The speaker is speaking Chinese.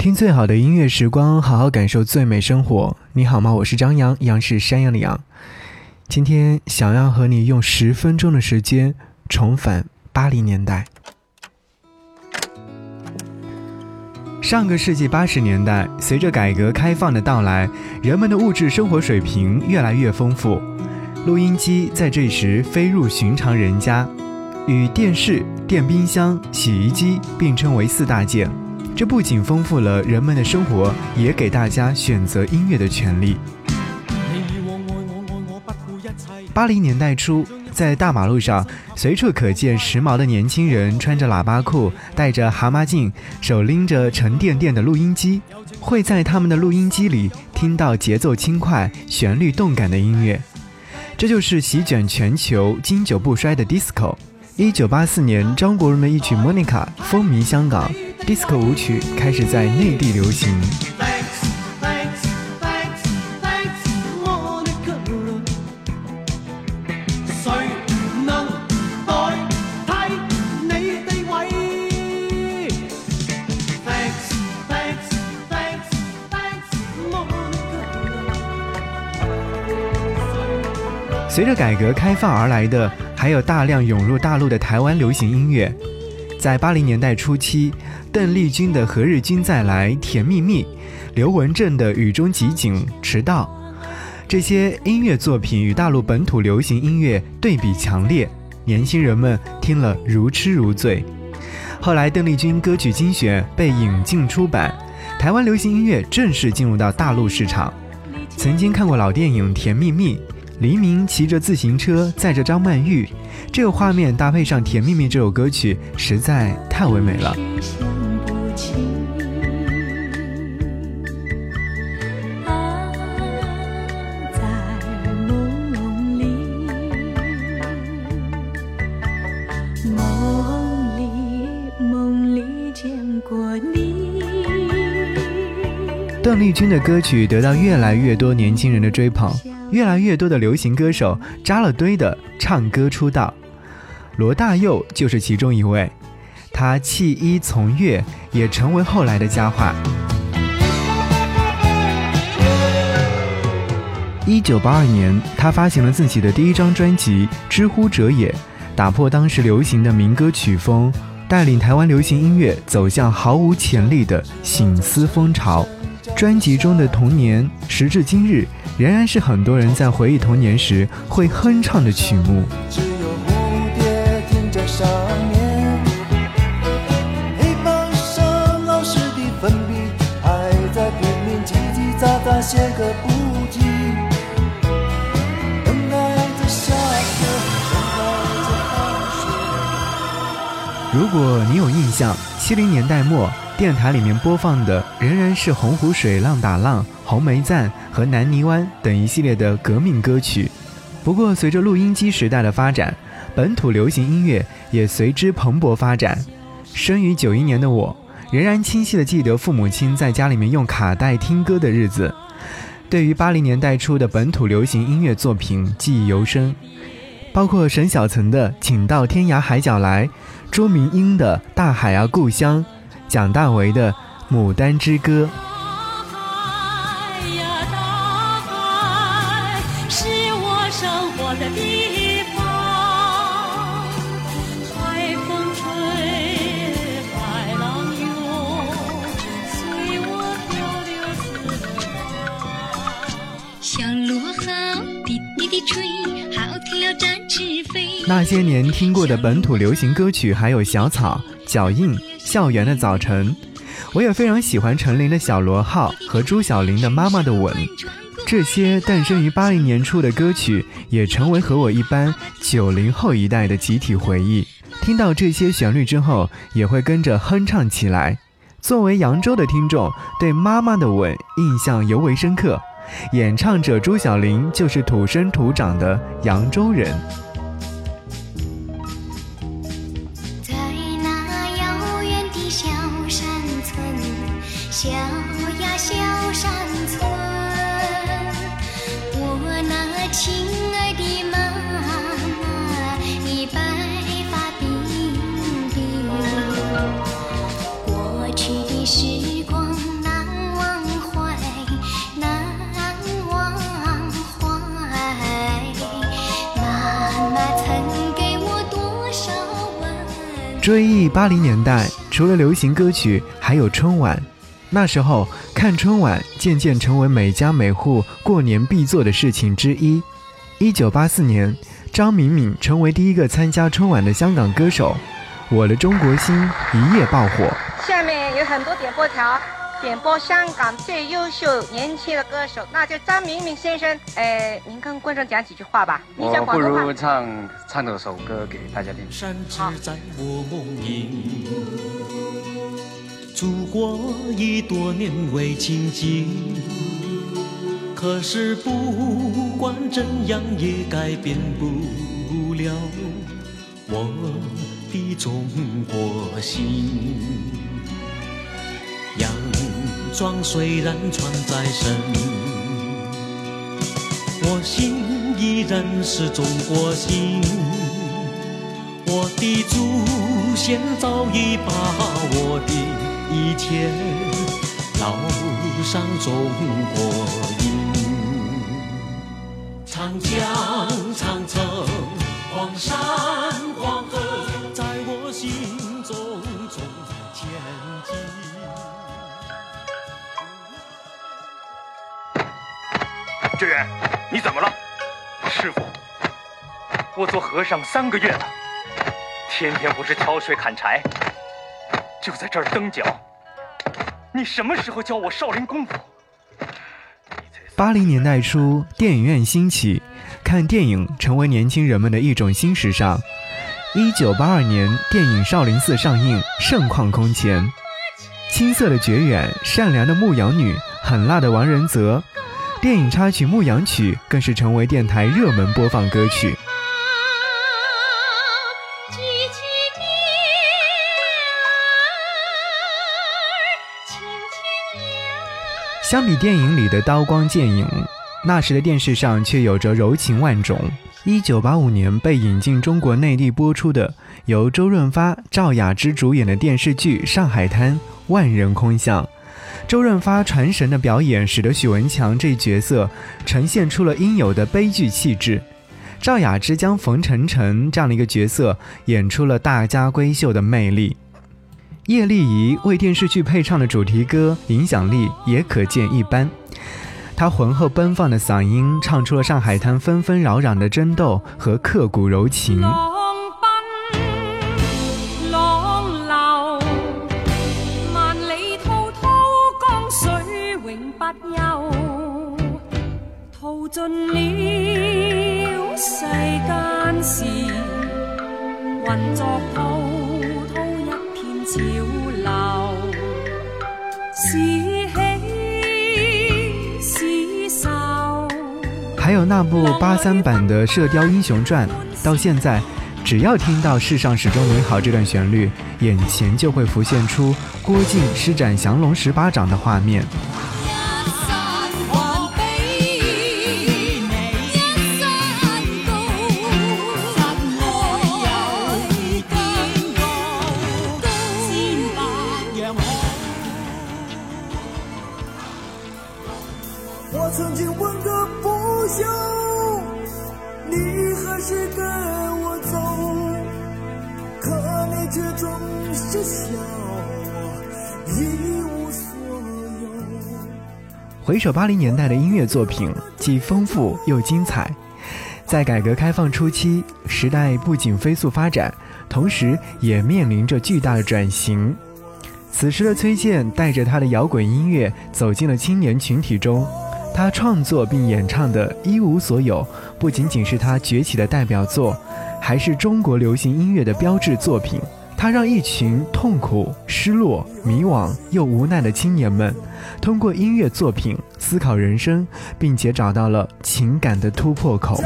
听最好的音乐时光，好好感受最美生活。你好吗？我是张扬，杨是山羊的羊。今天想要和你用十分钟的时间重返八零年代。上个世纪八十年代，随着改革开放的到来，人们的物质生活水平越来越丰富，录音机在这时飞入寻常人家，与电视、电冰箱、洗衣机并称为四大件。这不仅丰富了人们的生活，也给大家选择音乐的权利。八零年代初，在大马路上随处可见时髦的年轻人，穿着喇叭裤，戴着蛤蟆镜，手拎着沉甸甸的录音机，会在他们的录音机里听到节奏轻快、旋律动感的音乐。这就是席卷全球、经久不衰的 disco。一九八四年，张国荣的一曲《Monica》风靡香港。disco 舞曲开始在内地流行。随着改革开放而来的，还有大量涌入大陆的台湾流行音乐。在八零年代初期，邓丽君的《何日君再来》《甜蜜蜜》，刘文正的《雨中即景》《迟到》，这些音乐作品与大陆本土流行音乐对比强烈，年轻人们听了如痴如醉。后来，邓丽君歌曲精选被引进出版，台湾流行音乐正式进入到大陆市场。曾经看过老电影《甜蜜蜜》。黎明骑着自行车载着张曼玉，这个画面搭配上《甜蜜蜜》这首歌曲，实在太唯美了。邓丽君的歌曲得到越来越多年轻人的追捧。越来越多的流行歌手扎了堆的唱歌出道，罗大佑就是其中一位。他弃医从乐，也成为后来的佳话。一九八二年，他发行了自己的第一张专辑《知乎者也》，打破当时流行的民歌曲风，带领台湾流行音乐走向毫无潜力的醒思风潮。专辑中的《童年》，时至今日。仍然是很多人在回忆童年时会哼唱的曲目。只有蝴蝶停在上面，黑板上老师的粉笔还在拼命叽叽喳喳写个不停。等待着下课，等待着放学。如果你有印象，七零年代末。电台里面播放的仍然是《洪湖水浪打浪》《红梅赞》和《南泥湾》等一系列的革命歌曲。不过，随着录音机时代的发展，本土流行音乐也随之蓬勃发展。生于九一年的我，仍然清晰地记得父母亲在家里面用卡带听歌的日子。对于八零年代初的本土流行音乐作品记忆犹深，包括沈小岑的《请到天涯海角来》，朱明英的《大海啊故乡》。蒋大为的《牡丹之歌》。那些年听过的本土流行歌曲，还有小草、脚印。校园的早晨，我也非常喜欢陈琳的小螺号和朱晓玲的妈妈的吻。这些诞生于八零年初的歌曲，也成为和我一般九零后一代的集体回忆。听到这些旋律之后，也会跟着哼唱起来。作为扬州的听众，对妈妈的吻印象尤为深刻。演唱者朱晓玲就是土生土长的扬州人。小呀小山村，我那亲爱的妈妈，你白发鬓鬓，过去的时光难忘怀，难忘怀。妈妈曾给我多少吻？追忆八零年代，除了流行歌曲，还有春晚。那时候看春晚渐渐成为每家每户过年必做的事情之一。一九八四年，张敏敏成为第一个参加春晚的香港歌手，《我的中国心》一夜爆火。下面有很多点播条。点播香港最优秀年轻的歌手，那就张明敏先生。哎，您跟观众讲几句话吧。我不如唱唱这首歌给大家听。山在我梦萦，祖国已多年未亲近，可是不管怎样也改变不了我的中国心。洋装虽然穿在身，我心依然是中国心。我的祖先早已把我的一天烙上中国印。长江、长城、黄山、黄河，在我心中中前进。志远，你怎么了？师傅，我做和尚三个月了，天天不是挑水砍柴，就在这儿蹬脚。你什么时候教我少林功夫？八零年代初，电影院兴起，看电影成为年轻人们的一种新时尚。一九八二年，电影《少林寺》上映，盛况空前。青涩的绝远，善良的牧羊女，狠辣的王仁泽。电影插曲《牧羊曲》更是成为电台热门播放歌曲。相比电影里的刀光剑影，那时的电视上却有着柔情万种。一九八五年被引进中国内地播出的由周润发、赵雅芝主演的电视剧《上海滩》，万人空巷。周润发传神的表演，使得许文强这一角色呈现出了应有的悲剧气质。赵雅芝将冯程程这样的一个角色演出了大家闺秀的魅力。叶丽仪为电视剧配唱的主题歌，影响力也可见一斑。她浑厚奔放的嗓音，唱出了上海滩纷纷扰扰的争斗和刻骨柔情。尽了世间事，混作滔潮流。是喜是愁。还有那部八三版的《射雕英雄传》，到现在，只要听到“世上始终美好”这段旋律，眼前就会浮现出郭靖施展降龙十八掌的画面。我曾经问个不休，你何时跟我走？可你却总是笑我一无所有。回首八零年代的音乐作品，既丰富又精彩。在改革开放初期，时代不仅飞速发展，同时也面临着巨大的转型。此时的崔健带着他的摇滚音乐走进了青年群体中。他创作并演唱的《一无所有》，不仅仅是他崛起的代表作，还是中国流行音乐的标志作品。他让一群痛苦、失落、迷惘又无奈的青年们，通过音乐作品思考人生，并且找到了情感的突破口。